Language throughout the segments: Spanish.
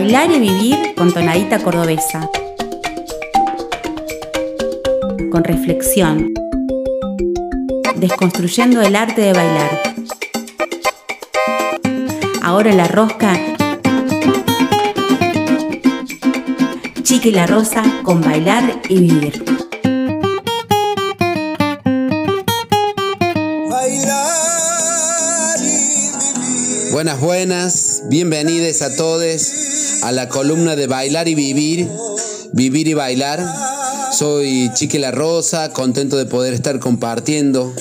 Bailar y vivir con tonadita cordobesa. Con reflexión. Desconstruyendo el arte de bailar. Ahora la rosca. Chiqui la rosa con bailar y vivir. Buenas, buenas, bienvenidos a todos a la columna de Bailar y Vivir, Vivir y Bailar. Soy Chiqui La Rosa, contento de poder estar compartiendo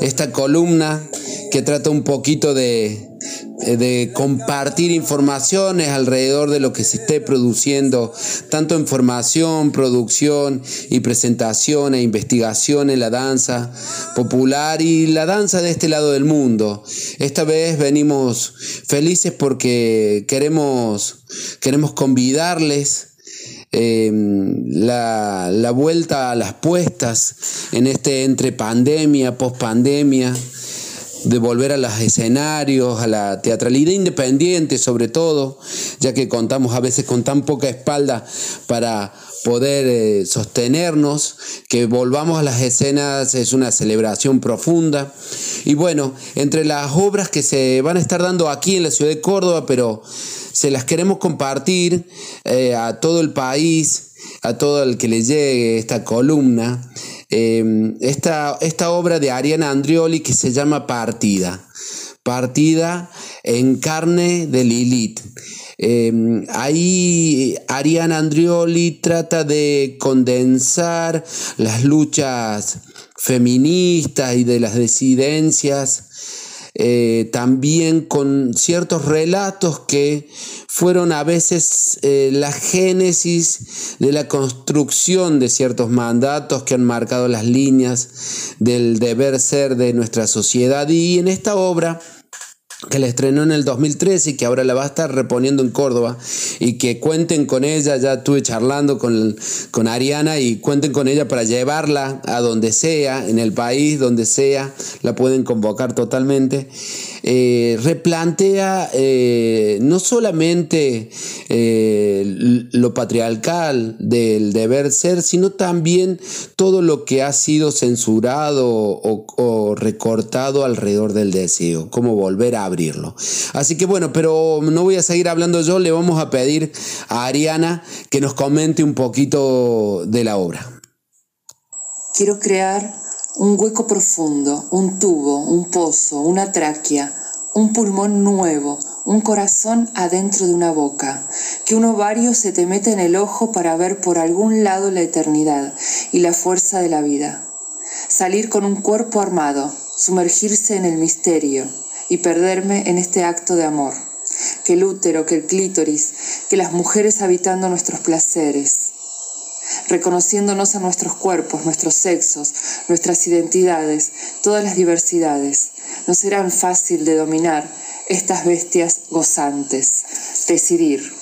esta columna que trata un poquito de, de compartir informaciones alrededor de lo que se esté produciendo, tanto en formación, producción y presentación e investigación en la danza popular y la danza de este lado del mundo. Esta vez venimos felices porque queremos, queremos convidarles em, la, la, vuelta a las puestas en este entre pandemia, post pandemia, de volver a los escenarios, a la teatralidad independiente sobre todo, ya que contamos a veces con tan poca espalda para poder eh, sostenernos, que volvamos a las escenas es una celebración profunda. Y bueno, entre las obras que se van a estar dando aquí en la ciudad de Córdoba, pero se las queremos compartir eh, a todo el país, a todo el que le llegue esta columna, Em, esta, esta obra de Ariana Andrioli que se llama Partida. Partida en carne de Lilith. Em, ahí Ariana Andrioli trata de condensar las luchas feministas y de las disidencias eh, también con ciertos relatos que fueron a veces eh, la génesis de la construcción de ciertos mandatos que han marcado las líneas del deber ser de nuestra sociedad. Y en esta obra que la estrenó en el 2013 y que ahora la va a estar reponiendo en Córdoba y que cuenten con ella, ya estuve charlando con, con Ariana y cuenten con ella para llevarla a donde sea, en el país, donde sea, la pueden convocar totalmente. Eh, replantea eh, no solamente eh, lo patriarcal del deber ser, sino también todo lo que ha sido censurado o, o recortado alrededor del deseo, cómo volver a abrirlo. Así que bueno, pero no voy a seguir hablando yo, le vamos a pedir a Ariana que nos comente un poquito de la obra. Quiero crear un hueco profundo, un tubo, un pozo, una tráquea, un pulmón nuevo, un corazón adentro de una boca, que un ovario se te mete en el ojo para ver por algún lado la eternidad y la fuerza de la vida. Salir con un cuerpo armado, sumergirse en el misterio y perderme en este acto de amor. Que el útero, que el clítoris, que las mujeres habitando nuestros placeres, reconociéndonos a nuestros cuerpos, nuestros sexos, nuestras identidades, todas las diversidades. No serán fácil de dominar estas bestias gozantes. Decidir.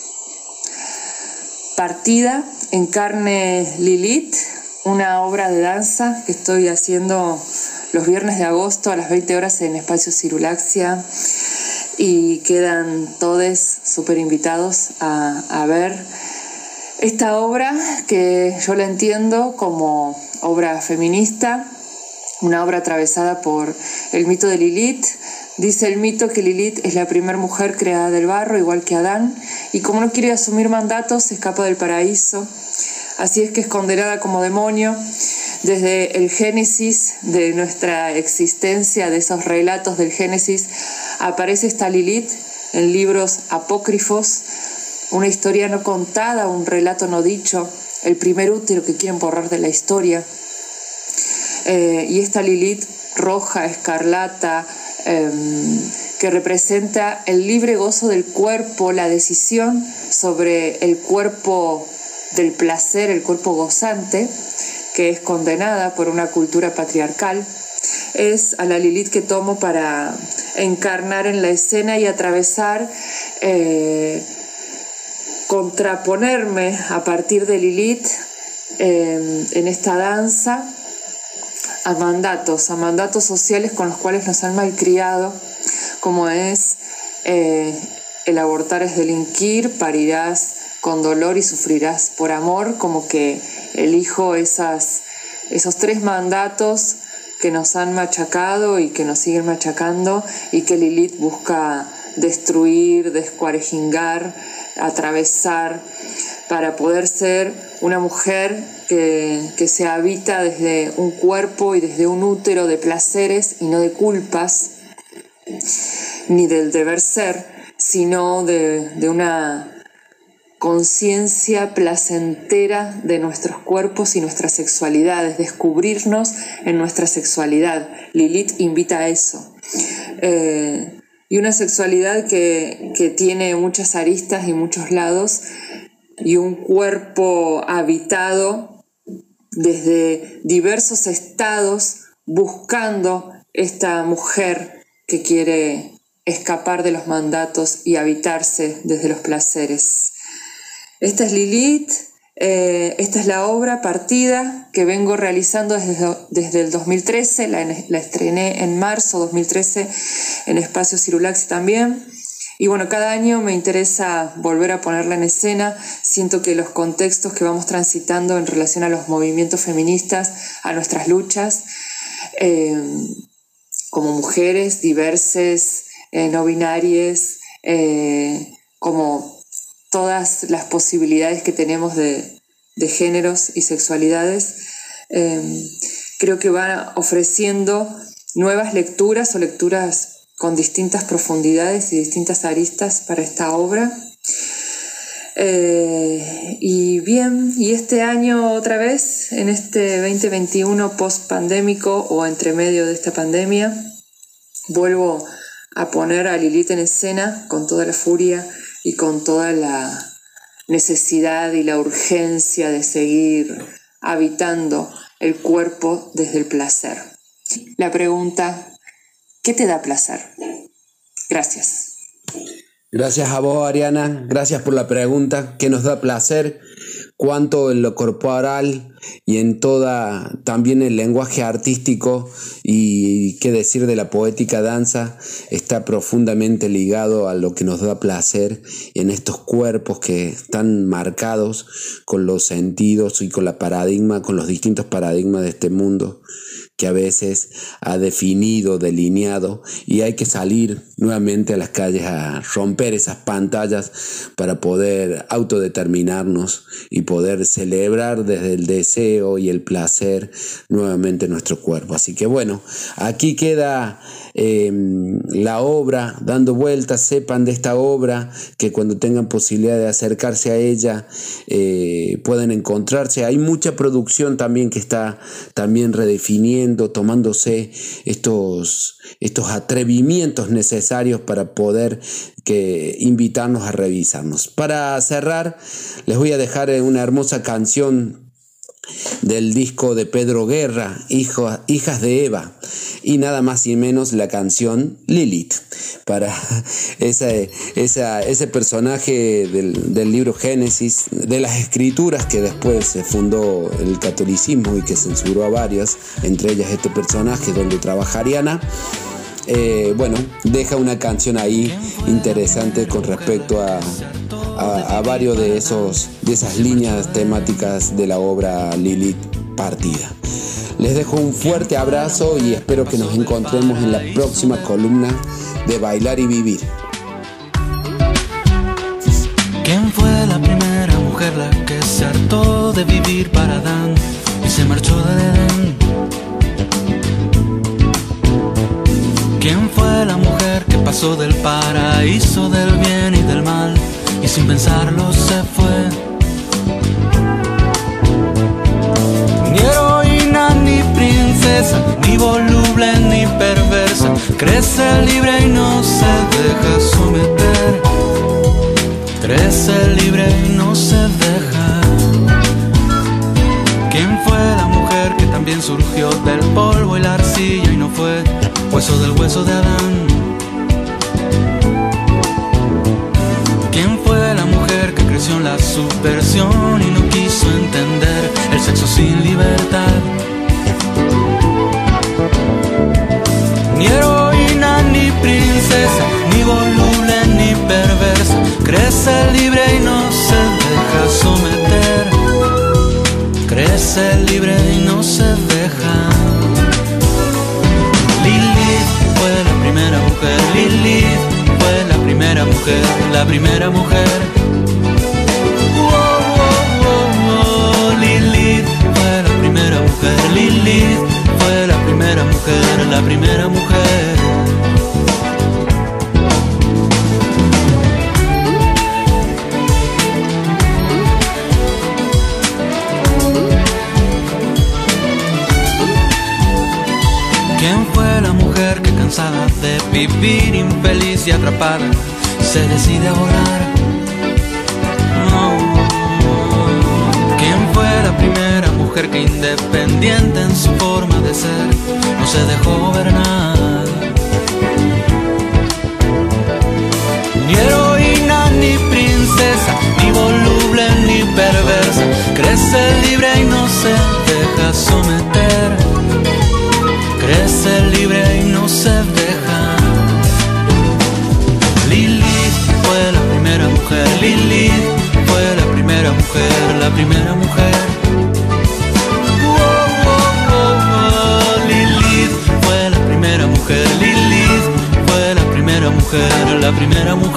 Partida en carne Lilith, una obra de danza que estoy haciendo los viernes de agosto a las 20 horas en Espacio Cirulaxia y quedan todos súper invitados a, a ver esta obra que yo la entiendo como obra feminista, una obra atravesada por el mito de Lilith. Dice el mito que Lilith es la primera mujer creada del barro, igual que Adán, y como no quiere asumir mandatos, se escapa del paraíso. Así es que es condenada como demonio. Desde el Génesis de nuestra existencia, de esos relatos del Génesis, aparece esta Lilith en libros apócrifos una historia no contada, un relato no dicho, el primer útero que quieren borrar de la historia. Eh, y esta Lilith roja, escarlata, em, que representa el libre gozo del cuerpo, la decisión sobre el cuerpo del placer, el cuerpo gozante, que es condenada por una cultura patriarcal, es a la Lilith que tomo para encarnar en la escena y atravesar eh, contraponerme a partir de Lilith eh, en esta danza a mandatos, a mandatos sociales con los cuales nos han malcriado, como es eh, el abortar es delinquir, parirás con dolor y sufrirás por amor, como que elijo esas, esos tres mandatos que nos han machacado y que nos siguen machacando y que Lilith busca destruir, descuarejingar, atravesar, para poder ser una mujer que, que, se habita desde un cuerpo y desde un útero de placeres y no de culpas, ni del deber ser, sino de, de una conciencia placentera de nuestros cuerpos y nuestras sexualidades, descubrirnos en nuestra sexualidad. Lilith invita a eso. Eh, y una sexualidad que, que tiene muchas aristas y muchos lados y un cuerpo habitado desde diversos estados buscando esta mujer que quiere escapar de los mandatos y habitarse desde los placeres. Esta es Lilith, eh, esta es la obra partida que vengo realizando desde, desde el 2013, la, estrené en marzo 2013 en Espacio Cirulaxi también. Y bueno, cada año me interesa volver a ponerla en escena. Siento que los contextos que vamos transitando en relación a los movimientos feministas, a nuestras luchas, eh, como mujeres diversas, eh, no binarias, como todas las posibilidades que tenemos de, de géneros y sexualidades, eh, creo que va ofreciendo nuevas lecturas o lecturas con distintas profundidades y distintas aristas para esta obra. Eh, y bien, y este año otra vez, en este 2021 post pandémico o entre medio de esta pandemia, vuelvo a poner a Lilith en escena con toda la furia y con toda la necesidad y la urgencia de seguir habitando el cuerpo desde el placer. La pregunta ¿Qué te da placer? Gracias. Gracias a vos, Ariana. Gracias por la pregunta. ¿Qué nos da placer? Cuánto en lo corporal y en toda, también el lenguaje artístico y qué decir de la poética danza, está profundamente ligado a lo que nos da placer en estos cuerpos que están marcados con los sentidos y con la paradigma, con los distintos paradigmas de este mundo que a veces ha definido, delineado, y hay que salir nuevamente a las calles a romper esas pantallas para poder autodeterminarnos y poder celebrar desde el deseo y el placer nuevamente nuestro cuerpo. Así que bueno, aquí queda Em, la obra, dando vueltas, sepan de esta obra, que cuando tengan posibilidad de acercarse a ella eh, pueden encontrarse. Hay mucha producción también que está también redefiniendo, tomándose estos, estos atrevimientos necesarios para poder que invitarnos a revisarnos. Para cerrar, les voy a dejar una hermosa canción del disco de Pedro Guerra, Hijas de Eva, y nada más y menos la canción Lilith, para ese personaje del, del, libro Génesis, de las escrituras que después se fundó el catolicismo y que censuró a varias, entre ellas este personaje donde trabaja Ariana. Eh, bueno, deja una canción ahí interesante con respecto a, a, varios de, esos, de esas líneas temáticas de la obra Lilith partida. Les dejo un fuerte abrazo y espero que nos encontremos en la próxima columna de Bailar y Vivir. ¿Quién fue la primera mujer la que se hartó de vivir para Adán y se marchó de Edén? ¿Quién fue la mujer que pasó del paraíso del bien y del mal y sin pensarlo se fue. Ni heroína, ni princesa, ni voluble, ni perversa, crece libre y no se deja someter. Crece libre y no se deja. ¿Quién fue la mujer que también surgió del polvo y la arcilla y no fue hueso del hueso de Adán? la subversión y no quiso entender el sexo sin libertad. Ni heroína, ni princesa, ni voluble, ni perversa, crece libre y no se deja someter. Crece libre y no se deja. Lilith fue la primera mujer, Lilith fue la primera mujer, la primera mujer la primera mujer. ¿Quién fue la mujer que cansada de vivir infeliz y atrapada se decide a volar? Mujer que independiente en su forma de ser no se dejó gobernar? Ni heroína, ni princesa, ni voluble, ni perversa, crece libre y no se deja someter la primera mujer.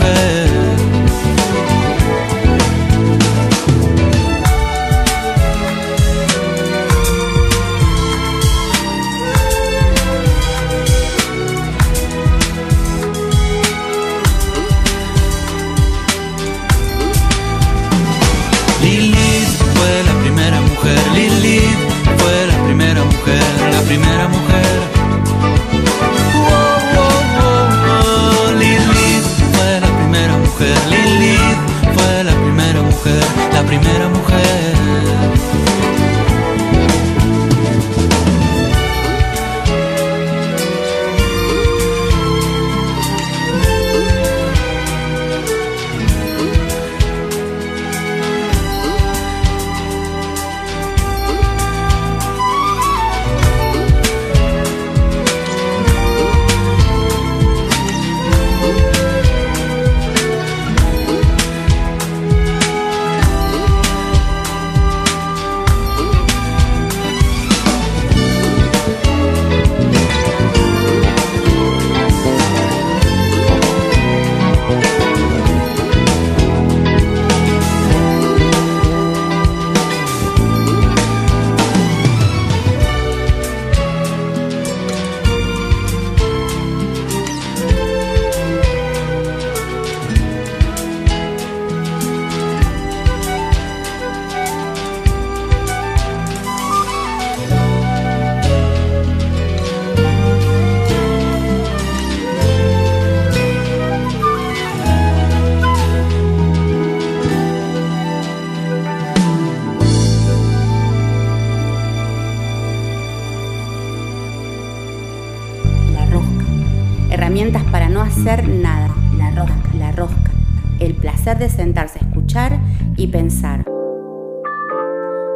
Hacer nada. La rosca, la rosca. El placer de sentarse a escuchar y pensar.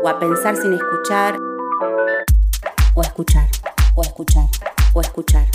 O a pensar sin escuchar. O a escuchar. O a escuchar. O a escuchar.